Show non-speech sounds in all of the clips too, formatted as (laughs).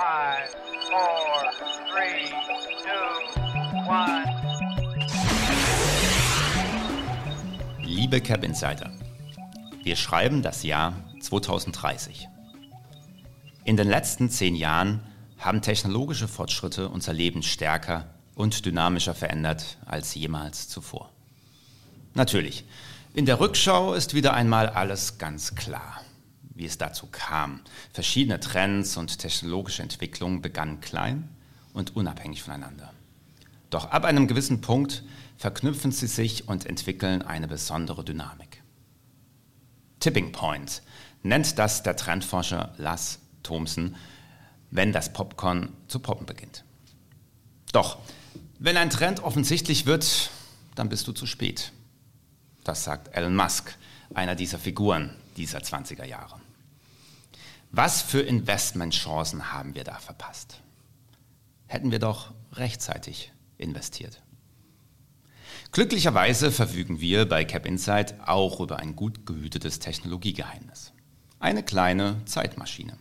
Five, four, three, two, one. Liebe Cap Insider, wir schreiben das Jahr 2030. In den letzten zehn Jahren haben technologische Fortschritte unser Leben stärker und dynamischer verändert als jemals zuvor. Natürlich, in der Rückschau ist wieder einmal alles ganz klar, wie es dazu kam. Verschiedene Trends und technologische Entwicklungen begannen klein und unabhängig voneinander. Doch ab einem gewissen Punkt verknüpfen sie sich und entwickeln eine besondere Dynamik. Tipping Point nennt das der Trendforscher Lars Thomsen, wenn das Popcorn zu poppen beginnt. Doch, wenn ein Trend offensichtlich wird, dann bist du zu spät. Das sagt Elon Musk, einer dieser Figuren dieser 20er Jahre. Was für Investmentchancen haben wir da verpasst? Hätten wir doch rechtzeitig investiert. Glücklicherweise verfügen wir bei Cap Insight auch über ein gut gehütetes Technologiegeheimnis. Eine kleine Zeitmaschine.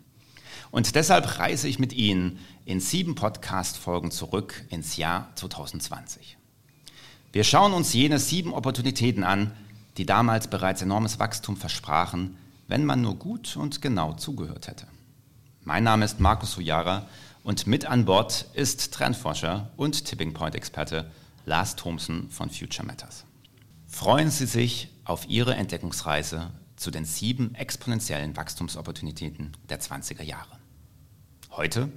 Und deshalb reise ich mit Ihnen in sieben Podcast-Folgen zurück ins Jahr 2020. Wir schauen uns jene sieben Opportunitäten an, die damals bereits enormes Wachstum versprachen, wenn man nur gut und genau zugehört hätte. Mein Name ist Markus Hujara und mit an Bord ist Trendforscher und Tipping Point-Experte Lars Thomsen von Future Matters. Freuen Sie sich auf Ihre Entdeckungsreise zu den sieben exponentiellen Wachstumsopportunitäten der 20er Jahre. Heute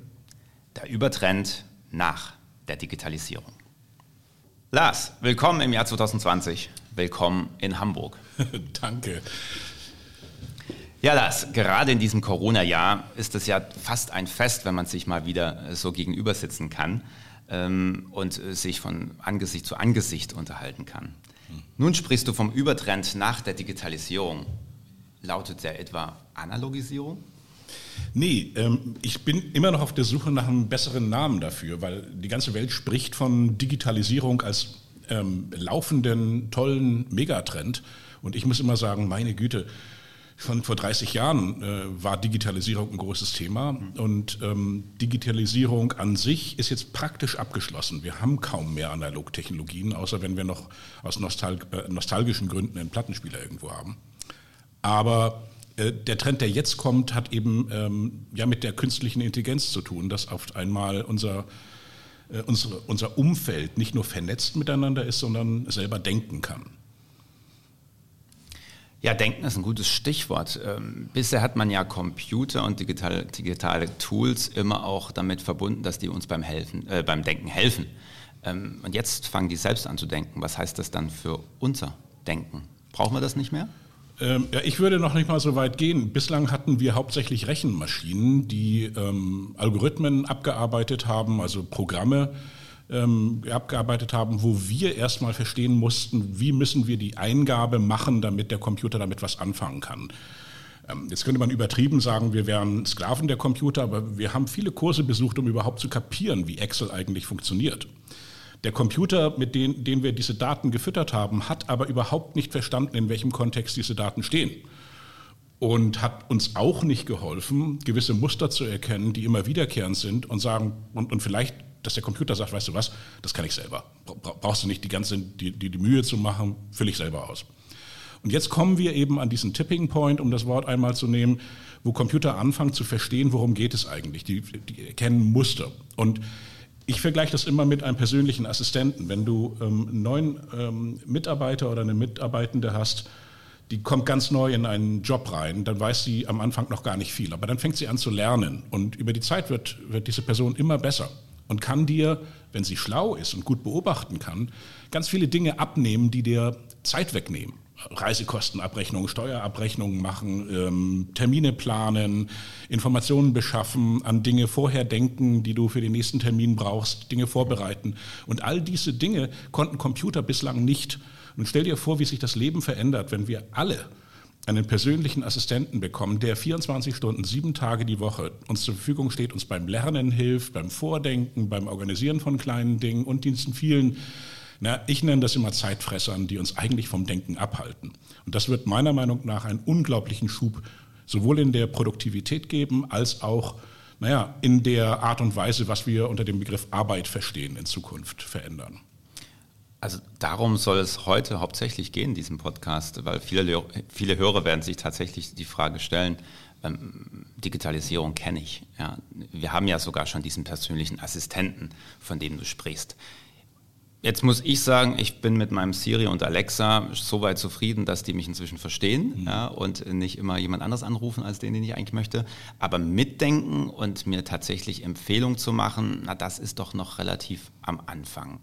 der Übertrend nach der Digitalisierung. Lars, willkommen im Jahr 2020. Willkommen in Hamburg. (laughs) Danke. Ja, Lars, gerade in diesem Corona-Jahr ist es ja fast ein Fest, wenn man sich mal wieder so gegenüber sitzen kann ähm, und sich von Angesicht zu Angesicht unterhalten kann. Nun sprichst du vom Übertrend nach der Digitalisierung. Lautet der etwa Analogisierung? Nee, ähm, ich bin immer noch auf der Suche nach einem besseren Namen dafür, weil die ganze Welt spricht von Digitalisierung als ähm, laufenden, tollen Megatrend. Und ich muss immer sagen, meine Güte, schon vor 30 Jahren äh, war Digitalisierung ein großes Thema und ähm, Digitalisierung an sich ist jetzt praktisch abgeschlossen. Wir haben kaum mehr Analogtechnologien, außer wenn wir noch aus nostal äh, nostalgischen Gründen einen Plattenspieler irgendwo haben. Aber äh, der Trend, der jetzt kommt, hat eben ähm, ja mit der künstlichen Intelligenz zu tun, dass auf einmal unser, äh, unsere, unser Umfeld nicht nur vernetzt miteinander ist, sondern selber denken kann. Ja, Denken ist ein gutes Stichwort. Ähm, bisher hat man ja Computer und digitale, digitale Tools immer auch damit verbunden, dass die uns beim, helfen, äh, beim Denken helfen. Ähm, und jetzt fangen die selbst an zu denken. Was heißt das dann für unser Denken? Brauchen wir das nicht mehr? Ähm, ja, ich würde noch nicht mal so weit gehen. Bislang hatten wir hauptsächlich Rechenmaschinen, die ähm, Algorithmen abgearbeitet haben, also Programme ähm, abgearbeitet haben, wo wir erstmal verstehen mussten, wie müssen wir die Eingabe machen, damit der Computer damit was anfangen kann. Ähm, jetzt könnte man übertrieben sagen, wir wären Sklaven der Computer, aber wir haben viele Kurse besucht, um überhaupt zu kapieren, wie Excel eigentlich funktioniert. Der Computer, mit dem den wir diese Daten gefüttert haben, hat aber überhaupt nicht verstanden, in welchem Kontext diese Daten stehen. Und hat uns auch nicht geholfen, gewisse Muster zu erkennen, die immer wiederkehrend sind und sagen, und, und vielleicht, dass der Computer sagt, weißt du was, das kann ich selber. Brauchst du nicht die ganze, die, die, die Mühe zu machen, fülle ich selber aus. Und jetzt kommen wir eben an diesen Tipping Point, um das Wort einmal zu nehmen, wo Computer anfangen zu verstehen, worum geht es eigentlich. Die, die erkennen Muster. Und ich vergleiche das immer mit einem persönlichen Assistenten. Wenn du ähm, einen neuen ähm, Mitarbeiter oder eine Mitarbeitende hast, die kommt ganz neu in einen Job rein, dann weiß sie am Anfang noch gar nicht viel. Aber dann fängt sie an zu lernen. Und über die Zeit wird, wird diese Person immer besser und kann dir, wenn sie schlau ist und gut beobachten kann, ganz viele Dinge abnehmen, die dir Zeit wegnehmen. Reisekostenabrechnungen, Steuerabrechnungen machen, ähm, Termine planen, Informationen beschaffen, an Dinge vorher denken, die du für den nächsten Termin brauchst, Dinge vorbereiten. Und all diese Dinge konnten Computer bislang nicht. Und stell dir vor, wie sich das Leben verändert, wenn wir alle einen persönlichen Assistenten bekommen, der 24 Stunden, sieben Tage die Woche uns zur Verfügung steht, uns beim Lernen hilft, beim Vordenken, beim Organisieren von kleinen Dingen und diesen vielen na, ich nenne das immer Zeitfressern, die uns eigentlich vom Denken abhalten. Und das wird meiner Meinung nach einen unglaublichen Schub sowohl in der Produktivität geben, als auch naja, in der Art und Weise, was wir unter dem Begriff Arbeit verstehen, in Zukunft verändern. Also darum soll es heute hauptsächlich gehen, in diesem Podcast, weil viele, viele Hörer werden sich tatsächlich die Frage stellen, ähm, Digitalisierung kenne ich. Ja. Wir haben ja sogar schon diesen persönlichen Assistenten, von dem du sprichst. Jetzt muss ich sagen, ich bin mit meinem Siri und Alexa so weit zufrieden, dass die mich inzwischen verstehen mhm. ja, und nicht immer jemand anders anrufen als den, den ich eigentlich möchte. Aber mitdenken und mir tatsächlich Empfehlungen zu machen, na, das ist doch noch relativ am Anfang.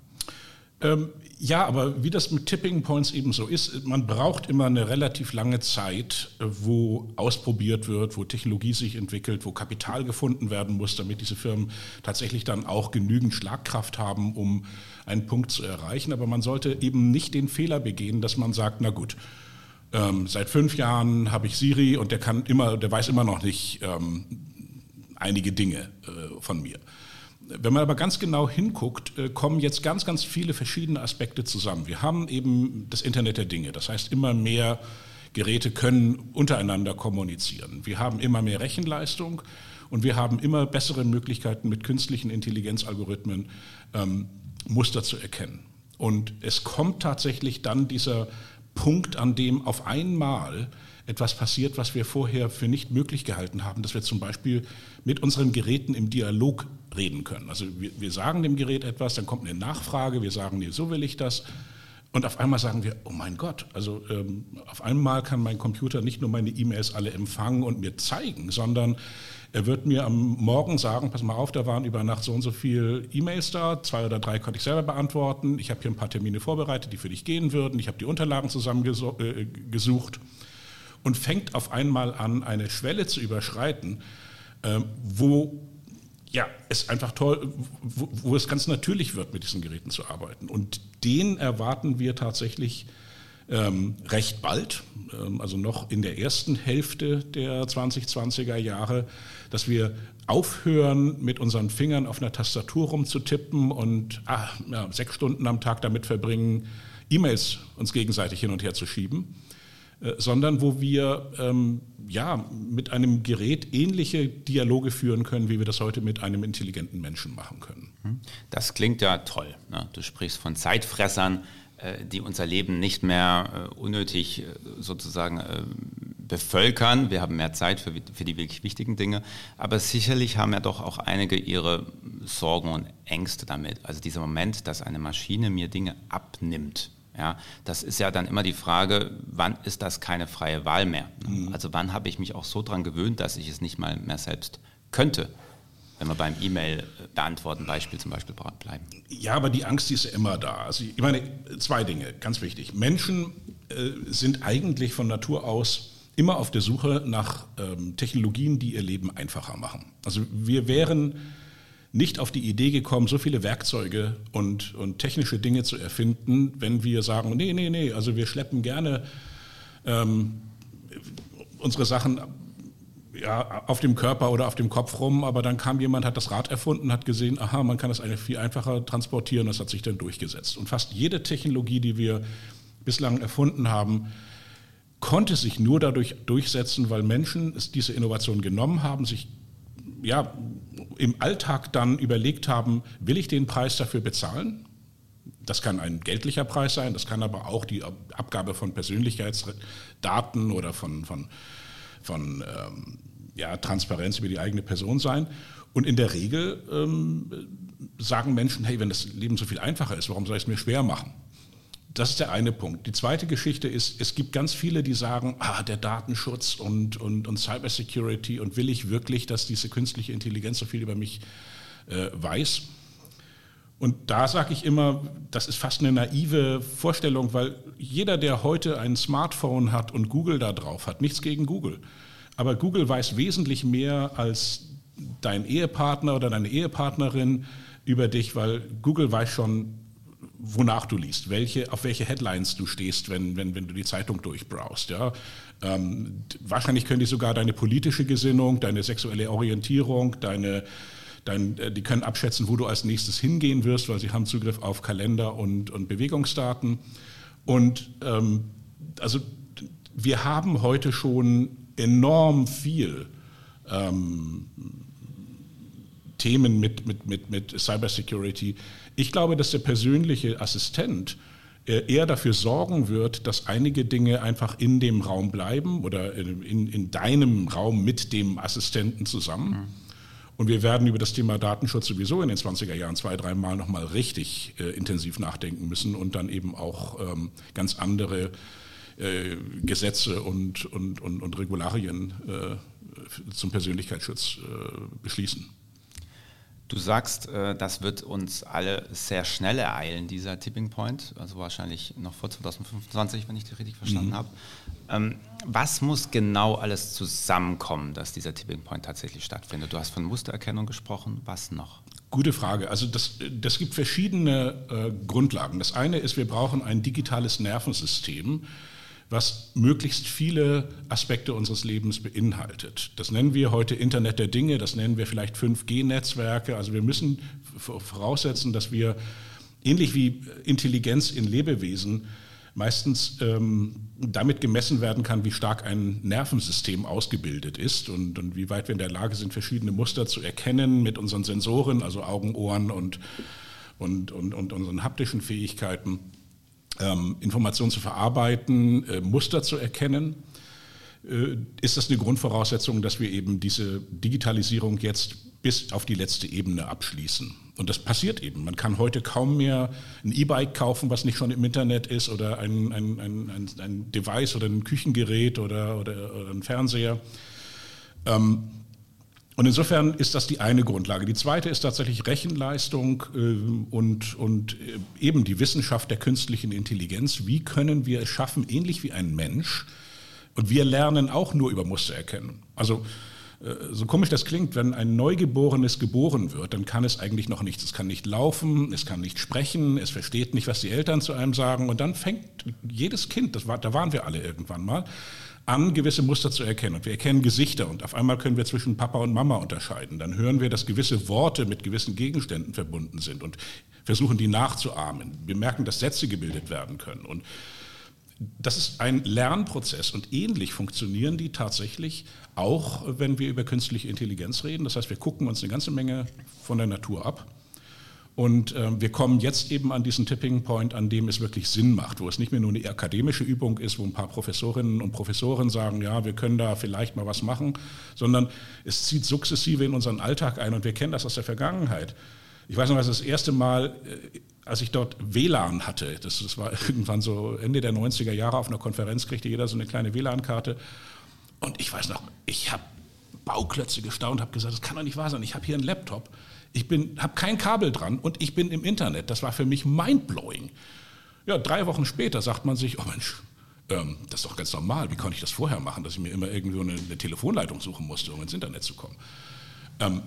Ähm, ja, aber wie das mit Tipping Points eben so ist, man braucht immer eine relativ lange Zeit, äh, wo ausprobiert wird, wo Technologie sich entwickelt, wo Kapital gefunden werden muss, damit diese Firmen tatsächlich dann auch genügend Schlagkraft haben, um einen Punkt zu erreichen. Aber man sollte eben nicht den Fehler begehen, dass man sagt, na gut, ähm, seit fünf Jahren habe ich Siri und der kann immer, der weiß immer noch nicht ähm, einige Dinge äh, von mir. Wenn man aber ganz genau hinguckt, äh, kommen jetzt ganz, ganz viele verschiedene Aspekte zusammen. Wir haben eben das Internet der Dinge. Das heißt, immer mehr Geräte können untereinander kommunizieren. Wir haben immer mehr Rechenleistung und wir haben immer bessere Möglichkeiten mit künstlichen Intelligenzalgorithmen ähm, Muster zu erkennen. Und es kommt tatsächlich dann dieser Punkt, an dem auf einmal etwas passiert, was wir vorher für nicht möglich gehalten haben, dass wir zum Beispiel mit unseren Geräten im Dialog reden können. Also wir, wir sagen dem Gerät etwas, dann kommt eine Nachfrage, wir sagen, nee, so will ich das. Und auf einmal sagen wir, oh mein Gott, also ähm, auf einmal kann mein Computer nicht nur meine E-Mails alle empfangen und mir zeigen, sondern er wird mir am Morgen sagen, pass mal auf, da waren über Nacht so und so viele E-Mails da, zwei oder drei konnte ich selber beantworten, ich habe hier ein paar Termine vorbereitet, die für dich gehen würden, ich habe die Unterlagen zusammengesucht äh, und fängt auf einmal an, eine Schwelle zu überschreiten, äh, wo ja, es einfach toll, wo, wo, es ganz natürlich wird, mit diesen Geräten zu arbeiten. Und den erwarten wir tatsächlich ähm, recht bald, ähm, also noch in der ersten Hälfte der 2020er Jahre, dass wir aufhören, mit unseren Fingern auf einer Tastatur rumzutippen und ah, ja, sechs Stunden am Tag damit verbringen, E-Mails uns gegenseitig hin und her zu schieben sondern wo wir ähm, ja, mit einem Gerät ähnliche Dialoge führen können, wie wir das heute mit einem intelligenten Menschen machen können. Hm. Das klingt ja toll. Ne? Du sprichst von Zeitfressern, äh, die unser Leben nicht mehr äh, unnötig sozusagen bevölkern. Wir haben mehr Zeit für, für die wirklich wichtigen Dinge. Aber sicherlich haben ja doch auch einige ihre Sorgen und Ängste damit. Also dieser Moment, dass eine Maschine mir Dinge abnimmt ja, das ist ja dann immer die Frage, wann ist das keine freie Wahl mehr? Mhm. Also wann habe ich mich auch so daran gewöhnt, dass ich es nicht mal mehr selbst könnte? Wenn wir beim E-Mail beantworten Beispiel zum Beispiel bleiben. Ja, aber die Angst ist immer da. Also ich meine, zwei Dinge, ganz wichtig. Menschen äh, sind eigentlich von Natur aus immer auf der Suche nach ähm, Technologien, die ihr Leben einfacher machen. Also wir wären nicht auf die Idee gekommen, so viele Werkzeuge und, und technische Dinge zu erfinden, wenn wir sagen, nee, nee, nee, also wir schleppen gerne ähm, unsere Sachen ja, auf dem Körper oder auf dem Kopf rum, aber dann kam jemand, hat das Rad erfunden, hat gesehen, aha, man kann das eigentlich viel einfacher transportieren, das hat sich dann durchgesetzt. Und fast jede Technologie, die wir bislang erfunden haben, konnte sich nur dadurch durchsetzen, weil Menschen diese Innovation genommen haben, sich ja, im Alltag dann überlegt haben, will ich den Preis dafür bezahlen? Das kann ein geldlicher Preis sein, das kann aber auch die Abgabe von Persönlichkeitsdaten oder von, von, von ähm, ja, Transparenz über die eigene Person sein. Und in der Regel ähm, sagen Menschen, hey, wenn das Leben so viel einfacher ist, warum soll ich es mir schwer machen? Das ist der eine Punkt. Die zweite Geschichte ist, es gibt ganz viele, die sagen, ah, der Datenschutz und, und, und Cybersecurity und will ich wirklich, dass diese künstliche Intelligenz so viel über mich äh, weiß? Und da sage ich immer, das ist fast eine naive Vorstellung, weil jeder, der heute ein Smartphone hat und Google da drauf hat, nichts gegen Google, aber Google weiß wesentlich mehr als dein Ehepartner oder deine Ehepartnerin über dich, weil Google weiß schon, wonach du liest, welche, auf welche Headlines du stehst, wenn, wenn, wenn du die Zeitung durchbrauchst. Ja? Ähm, wahrscheinlich können die sogar deine politische Gesinnung, deine sexuelle Orientierung, deine, dein, äh, die können abschätzen, wo du als nächstes hingehen wirst, weil sie haben Zugriff auf Kalender und, und Bewegungsdaten. Und ähm, also wir haben heute schon enorm viel ähm, Themen mit, mit, mit, mit Cybersecurity. Ich glaube, dass der persönliche Assistent äh, eher dafür sorgen wird, dass einige Dinge einfach in dem Raum bleiben oder in, in deinem Raum mit dem Assistenten zusammen. Mhm. Und wir werden über das Thema Datenschutz sowieso in den 20er Jahren zwei, dreimal nochmal richtig äh, intensiv nachdenken müssen und dann eben auch ähm, ganz andere äh, Gesetze und, und, und, und Regularien äh, zum Persönlichkeitsschutz äh, beschließen. Du sagst, äh, das wird uns alle sehr schnell ereilen, dieser Tipping Point, also wahrscheinlich noch vor 2025, wenn ich dich richtig verstanden mhm. habe. Ähm, was muss genau alles zusammenkommen, dass dieser Tipping Point tatsächlich stattfindet? Du hast von Mustererkennung gesprochen, was noch? Gute Frage. Also das, das gibt verschiedene äh, Grundlagen. Das eine ist, wir brauchen ein digitales Nervensystem, was möglichst viele Aspekte unseres Lebens beinhaltet. Das nennen wir heute Internet der Dinge, das nennen wir vielleicht 5G-Netzwerke. Also wir müssen voraussetzen, dass wir ähnlich wie Intelligenz in Lebewesen meistens ähm, damit gemessen werden kann, wie stark ein Nervensystem ausgebildet ist und, und, wie weit wir in der Lage sind, verschiedene Muster zu erkennen mit unseren Sensoren, also Augen, Ohren und, und, und, und unseren haptischen Fähigkeiten Informationen zu verarbeiten, äh, Muster zu erkennen, äh, ist das eine Grundvoraussetzung, dass wir eben diese Digitalisierung jetzt bis auf die letzte Ebene abschließen. Und das passiert eben. Man kann heute kaum mehr ein E-Bike kaufen, was nicht schon im Internet ist, oder ein, ein, ein, ein Device oder ein Küchengerät oder, oder, oder ein Fernseher. Ähm, und insofern ist das die eine Grundlage. Die zweite ist tatsächlich Rechenleistung äh, und, und äh, eben die Wissenschaft der künstlichen Intelligenz. Wie können wir es schaffen, ähnlich wie ein Mensch, und wir lernen auch nur über Muster erkennen. Also äh, so komisch das klingt, wenn ein Neugeborenes geboren wird, dann kann es eigentlich noch nichts. Es kann nicht laufen, es kann nicht sprechen, es versteht nicht, was die Eltern zu einem sagen. Und dann fängt jedes Kind, das war, da waren wir alle irgendwann mal, an, gewisse Muster zu erkennen. Und wir erkennen Gesichter und auf einmal können wir zwischen Papa und Mama unterscheiden. Dann hören wir, dass gewisse Worte mit gewissen Gegenständen verbunden sind und versuchen, die nachzuahmen. Wir merken, dass Sätze gebildet werden können. Und das ist ein Lernprozess und ähnlich funktionieren die tatsächlich auch, wenn wir über künstliche Intelligenz reden. Das heißt, wir gucken uns eine ganze Menge von der Natur ab und äh, wir kommen jetzt eben an diesen Tipping Point, an dem es wirklich Sinn macht, wo es nicht mehr nur eine akademische Übung ist, wo ein paar Professorinnen und Professoren sagen, ja, wir können da vielleicht mal was machen, sondern es zieht sukzessive in unseren Alltag ein und wir kennen das aus der Vergangenheit. Ich weiß noch, was das erste Mal, äh, als ich dort WLAN hatte, das, das war (laughs) irgendwann so Ende der 90er Jahre auf einer Konferenz, kriegte jeder so eine kleine WLAN-Karte. Und ich weiß noch, ich habe Bauklötze gestaunt, habe gesagt, das kann doch nicht wahr sein. Ich habe hier einen Laptop ich habe kein Kabel dran und ich bin im Internet. Das war für mich mindblowing. Ja, drei Wochen später sagt man sich, oh Mensch, ähm, das ist doch ganz normal. Wie konnte ich das vorher machen, dass ich mir immer irgendwo eine, eine Telefonleitung suchen musste, um ins Internet zu kommen? Ähm,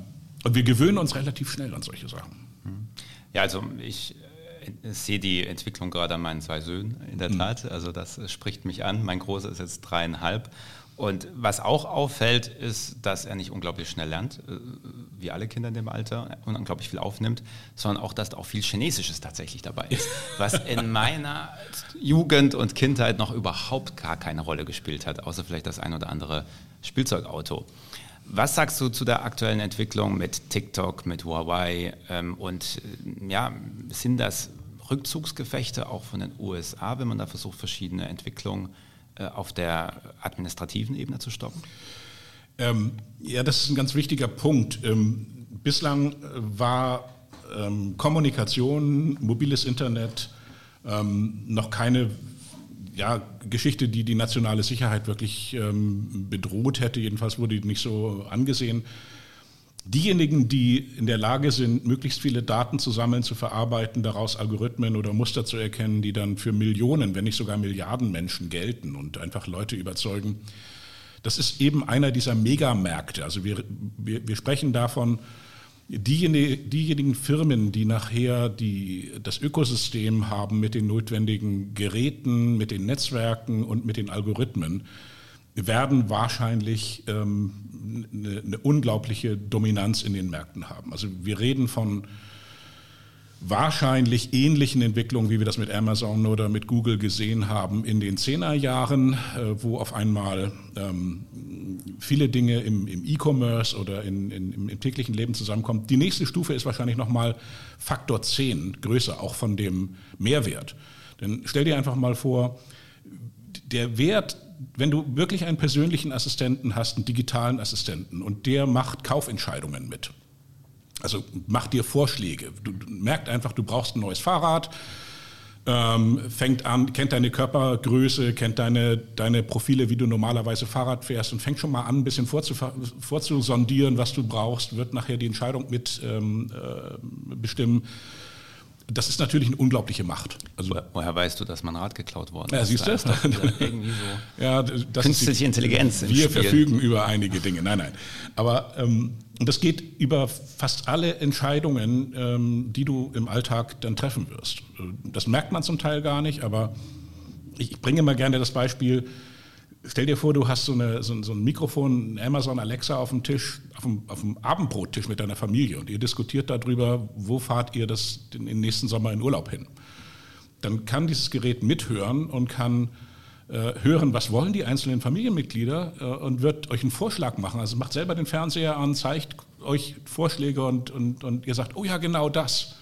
und wir gewöhnen uns relativ schnell an solche Sachen. Ja, also ich äh, sehe die Entwicklung gerade an meinen zwei Söhnen in der mhm. Tat. Also das spricht mich an. Mein Großer ist jetzt dreieinhalb und was auch auffällt, ist, dass er nicht unglaublich schnell lernt, äh, wie alle Kinder in dem Alter, und unglaublich viel aufnimmt, sondern auch, dass da auch viel Chinesisches tatsächlich dabei ist, was in (laughs) meiner Jugend und Kindheit noch überhaupt gar keine Rolle gespielt hat, außer vielleicht das ein oder andere Spielzeugauto. Was sagst du zu der aktuellen Entwicklung mit TikTok, mit Huawei ähm, und äh, ja, sind das Rückzugsgefechte auch von den USA, wenn man da versucht, verschiedene Entwicklungen äh, auf der administrativen Ebene zu stoppen? Ähm, ja, das ist ein ganz wichtiger Punkt. Ähm, bislang äh, war ähm, Kommunikation, mobiles Internet ähm, noch keine ja, Geschichte, die die nationale Sicherheit wirklich ähm, bedroht hätte. Jedenfalls wurde die nicht so angesehen. Diejenigen, die in der Lage sind, möglichst viele Daten zu sammeln, zu verarbeiten, daraus Algorithmen oder Muster zu erkennen, die dann für Millionen, wenn nicht sogar Milliarden Menschen gelten und einfach Leute überzeugen, das ist eben einer dieser Megamärkte. Also wir, wir, wir sprechen davon, diejenigen, diejenigen Firmen, die nachher die, das Ökosystem haben mit den notwendigen Geräten, mit den Netzwerken und mit den Algorithmen, werden wahrscheinlich ähm, eine, eine, unglaubliche Dominanz in den Märkten haben. Also wir reden von wahrscheinlich ähnlichen Entwicklungen, wie wir das mit Amazon oder mit Google gesehen haben in den Zehnerjahren, äh, wo auf einmal ähm, viele Dinge im, E-Commerce oder in, in, im, im, täglichen Leben zusammenkommen. Die nächste Stufe ist wahrscheinlich nochmal Faktor 10 größer, auch von dem Mehrwert. Denn stell dir einfach mal vor, der Wert, wenn du wirklich einen persönlichen Assistenten hast, einen digitalen Assistenten, und der macht Kaufentscheidungen mit. Also macht dir Vorschläge. Du, du merkt einfach, du brauchst ein neues Fahrrad, ähm, fängt an, kennt deine Körpergröße, kennt deine, deine Profile, wie du normalerweise Fahrrad fährst und fängt schon mal an, ein bisschen vorzusondieren, was du brauchst, wird nachher die Entscheidung mit ähm, äh, bestimmen das ist natürlich eine unglaubliche Macht. Also, Woher weißt du, dass mein Rad geklaut worden ist? Ja, siehst du? Da (laughs) irgendwie so ja, das künstliche die, Intelligenz. Wir verfügen über einige Dinge. Nein, nein. Aber ähm, das geht über fast alle Entscheidungen, ähm, die du im Alltag dann treffen wirst. Das merkt man zum Teil gar nicht, aber ich bringe mal gerne das Beispiel, Stell dir vor, du hast so, eine, so, so ein Mikrofon, ein Amazon Alexa auf dem Tisch, auf dem, auf dem Abendbrottisch mit deiner Familie und ihr diskutiert darüber, wo fahrt ihr das den, den nächsten Sommer in Urlaub hin. Dann kann dieses Gerät mithören und kann äh, hören, was wollen die einzelnen Familienmitglieder äh, und wird euch einen Vorschlag machen. Also macht selber den Fernseher an, zeigt euch Vorschläge und, und, und ihr sagt, oh ja, genau das.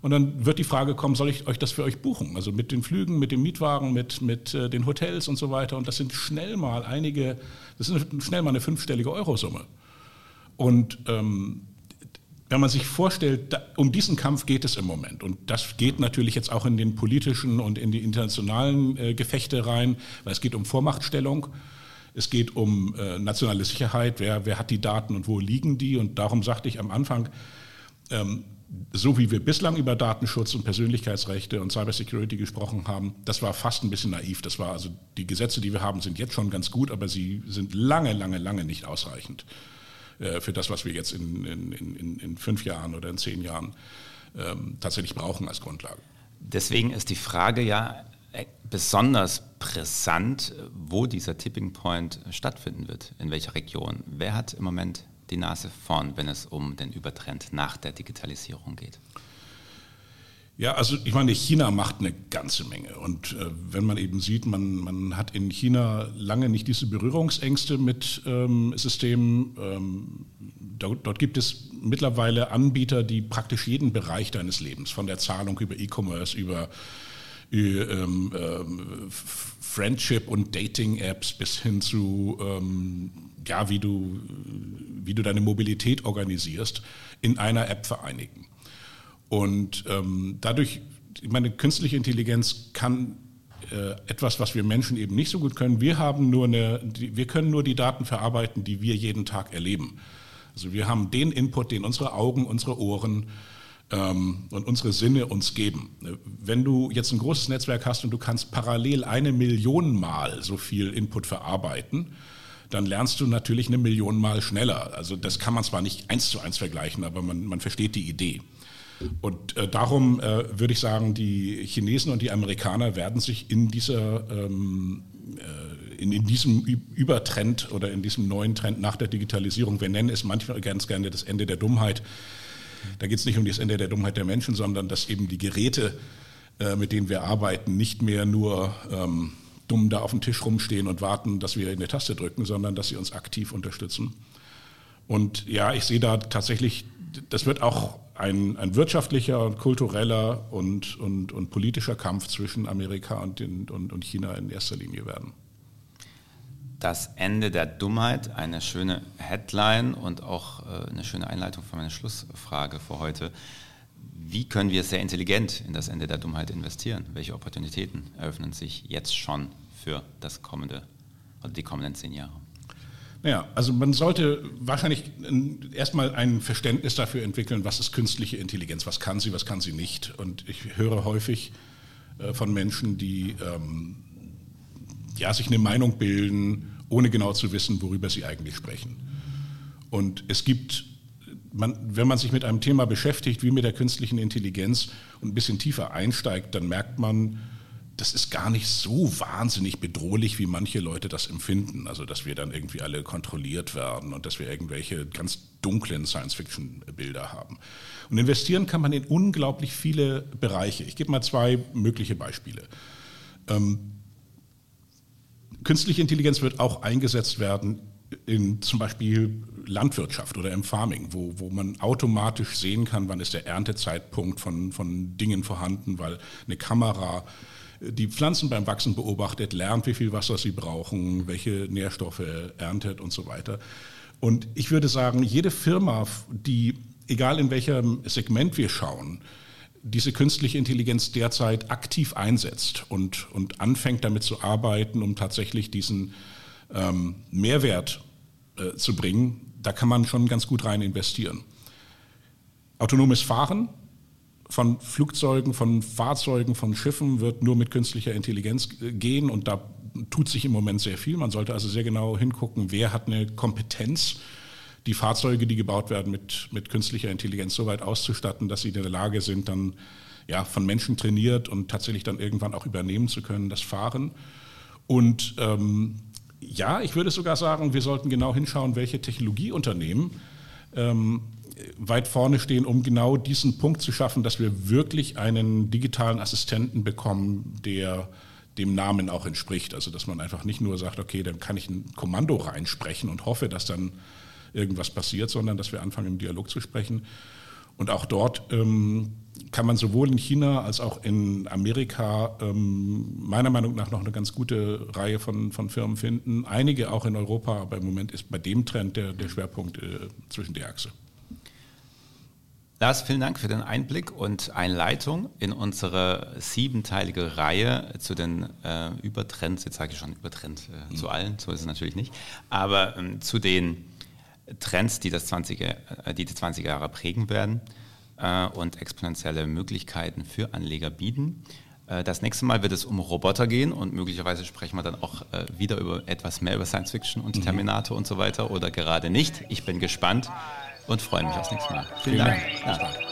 Und dann wird die Frage kommen, soll ich euch das für euch buchen? Also mit den Flügen, mit dem Mietwagen, mit, mit äh, den Hotels und so weiter. Und das sind schnell mal einige, das ist schnell mal eine fünfstellige Eurosumme. Und ähm, wenn man sich vorstellt, da, um diesen Kampf geht es im Moment. Und das geht natürlich jetzt auch in den politischen und in die internationalen äh, Gefechte rein, weil es geht um Vormachtstellung. Es geht um äh, nationale Sicherheit, wer, wer hat die Daten und wo liegen die. Und darum sagte ich am Anfang, ähm, so wie wir bislang über Datenschutz und Persönlichkeitsrechte und Cybersecurity gesprochen haben, das war fast ein bisschen naiv. Das war also die Gesetze, die wir haben, sind jetzt schon ganz gut, aber sie sind lange, lange, lange nicht ausreichend äh, für das, was wir jetzt in, in, in, in, fünf Jahren oder in zehn Jahren ähm, tatsächlich brauchen als Grundlage. Deswegen ist die Frage ja äh, besonders brisant, wo dieser Tipping Point stattfinden wird, in welcher Region. Wer hat im Moment die Nase vorn, wenn es um den Übertrend nach der Digitalisierung geht? Ja, also ich meine, China macht eine ganze Menge. Und äh, wenn man eben sieht, man, man hat in China lange nicht diese Berührungsängste mit ähm, Systemen. Ähm, dort, dort, gibt es mittlerweile Anbieter, die praktisch jeden Bereich deines Lebens, von der Zahlung über E-Commerce, über ähm, ähm, Friendship- und Dating-Apps bis hin zu ähm, ja, wie du, wie du deine Mobilität organisierst, in einer App vereinigen. Und ähm, dadurch, ich meine, künstliche Intelligenz kann äh, etwas, was wir Menschen eben nicht so gut können. Wir haben nur eine, wir können nur die Daten verarbeiten, die wir jeden Tag erleben. Also wir haben den Input, den unsere Augen, unsere Ohren und unsere Sinne uns geben. Wenn du jetzt ein großes Netzwerk hast und du kannst parallel eine Million Mal so viel Input verarbeiten, dann lernst du natürlich eine Million Mal schneller. Also das kann man zwar nicht eins zu eins vergleichen, aber man, man versteht die Idee. Und äh, darum äh, würde ich sagen, die Chinesen und die Amerikaner werden sich in dieser ähm, äh, in, in, diesem Übertrend oder in diesem neuen Trend nach der Digitalisierung, wir nennen es manchmal ganz gerne das Ende der Dummheit. Da geht es nicht um das Ende der Dummheit der Menschen, sondern dass eben die Geräte, äh, mit denen wir arbeiten, nicht mehr nur ähm, dumm da auf dem Tisch rumstehen und warten, dass wir in der Taste drücken, sondern dass sie uns aktiv unterstützen. Und ja, ich sehe da tatsächlich, das wird auch ein, ein wirtschaftlicher kultureller und, und, und politischer Kampf zwischen Amerika und, den, und, und China in erster Linie werden. Das Ende der Dummheit, eine schöne Headline und auch äh, eine schöne Einleitung für meine Schlussfrage für heute. Wie können wir sehr intelligent in das Ende der Dummheit investieren? Welche Opportunitäten eröffnen sich jetzt schon für das kommende oder die kommenden zehn Jahre? Naja, also man sollte wahrscheinlich erstmal ein Verständnis dafür entwickeln, was ist künstliche Intelligenz, was kann sie, was kann sie nicht. Und ich höre häufig äh, von Menschen, die ähm, ja, sich eine Meinung bilden, ohne genau zu wissen, worüber sie eigentlich sprechen. Und es gibt man, wenn man sich mit einem Thema beschäftigt, wie mit der künstlichen Intelligenz und ein bisschen tiefer einsteigt, dann merkt man, das ist gar nicht so wahnsinnig bedrohlich, wie manche Leute das empfinden. Also, dass wir dann irgendwie alle kontrolliert werden und dass wir irgendwelche ganz dunklen Science-Fiction-Bilder haben. Und investieren kann man in unglaublich viele Bereiche. Ich gebe mal zwei mögliche Beispiele. Ähm, künstliche Intelligenz wird auch eingesetzt werden in zum Beispiel Landwirtschaft oder im Farming, wo, wo man automatisch sehen kann, wann ist der Erntezeitpunkt von, von Dingen vorhanden, weil eine Kamera die Pflanzen beim Wachsen beobachtet, lernt, wie viel Wasser sie brauchen, welche Nährstoffe erntet und so weiter. Und ich würde sagen, jede Firma, die, egal in welchem Segment wir schauen, diese künstliche Intelligenz derzeit aktiv einsetzt und, und anfängt damit zu arbeiten, um tatsächlich diesen ähm, Mehrwert äh, zu bringen, da kann man schon ganz gut rein investieren. Autonomes Fahren von Flugzeugen, von Fahrzeugen, von Schiffen wird nur mit künstlicher Intelligenz äh, gehen und da tut sich im Moment sehr viel. Man sollte also sehr genau hingucken, wer hat eine Kompetenz, die Fahrzeuge, die gebaut werden, mit, mit künstlicher Intelligenz so weit auszustatten, dass sie in der Lage sind, dann ja, von Menschen trainiert und tatsächlich dann irgendwann auch übernehmen zu können, das Fahren. Und ähm, ja, ich würde sogar sagen, wir sollten genau hinschauen, welche Technologieunternehmen ähm, weit vorne stehen, um genau diesen Punkt zu schaffen, dass wir wirklich einen digitalen Assistenten bekommen, der dem Namen auch entspricht. Also dass man einfach nicht nur sagt, okay, dann kann ich ein Kommando reinsprechen und hoffe, dass dann irgendwas passiert, sondern dass wir anfangen, im Dialog zu sprechen. Und auch dort ähm, kann man sowohl in China als auch in Amerika ähm, meiner Meinung nach noch eine ganz gute Reihe von, von Firmen finden. Einige auch in Europa, aber im Moment ist bei dem Trend der, der Schwerpunkt äh, zwischen der Achse. Lars, vielen Dank für den Einblick und Einleitung in unsere siebenteilige Reihe zu den äh, Übertrends, jetzt sage ich schon Übertrend äh, mhm. zu allen, so ist es natürlich nicht, aber ähm, zu den Trends, die, das 20er, äh, die die 20er Jahre prägen werden äh, und exponentielle Möglichkeiten für Anleger bieten. Äh, das nächste Mal wird es um Roboter gehen und möglicherweise sprechen wir dann auch äh, wieder über etwas mehr über Science Fiction und mhm. Terminator und so weiter oder gerade nicht. Ich bin gespannt und freue mich aufs nächste Mal. Vielen, Vielen Dank. Dank. Ja.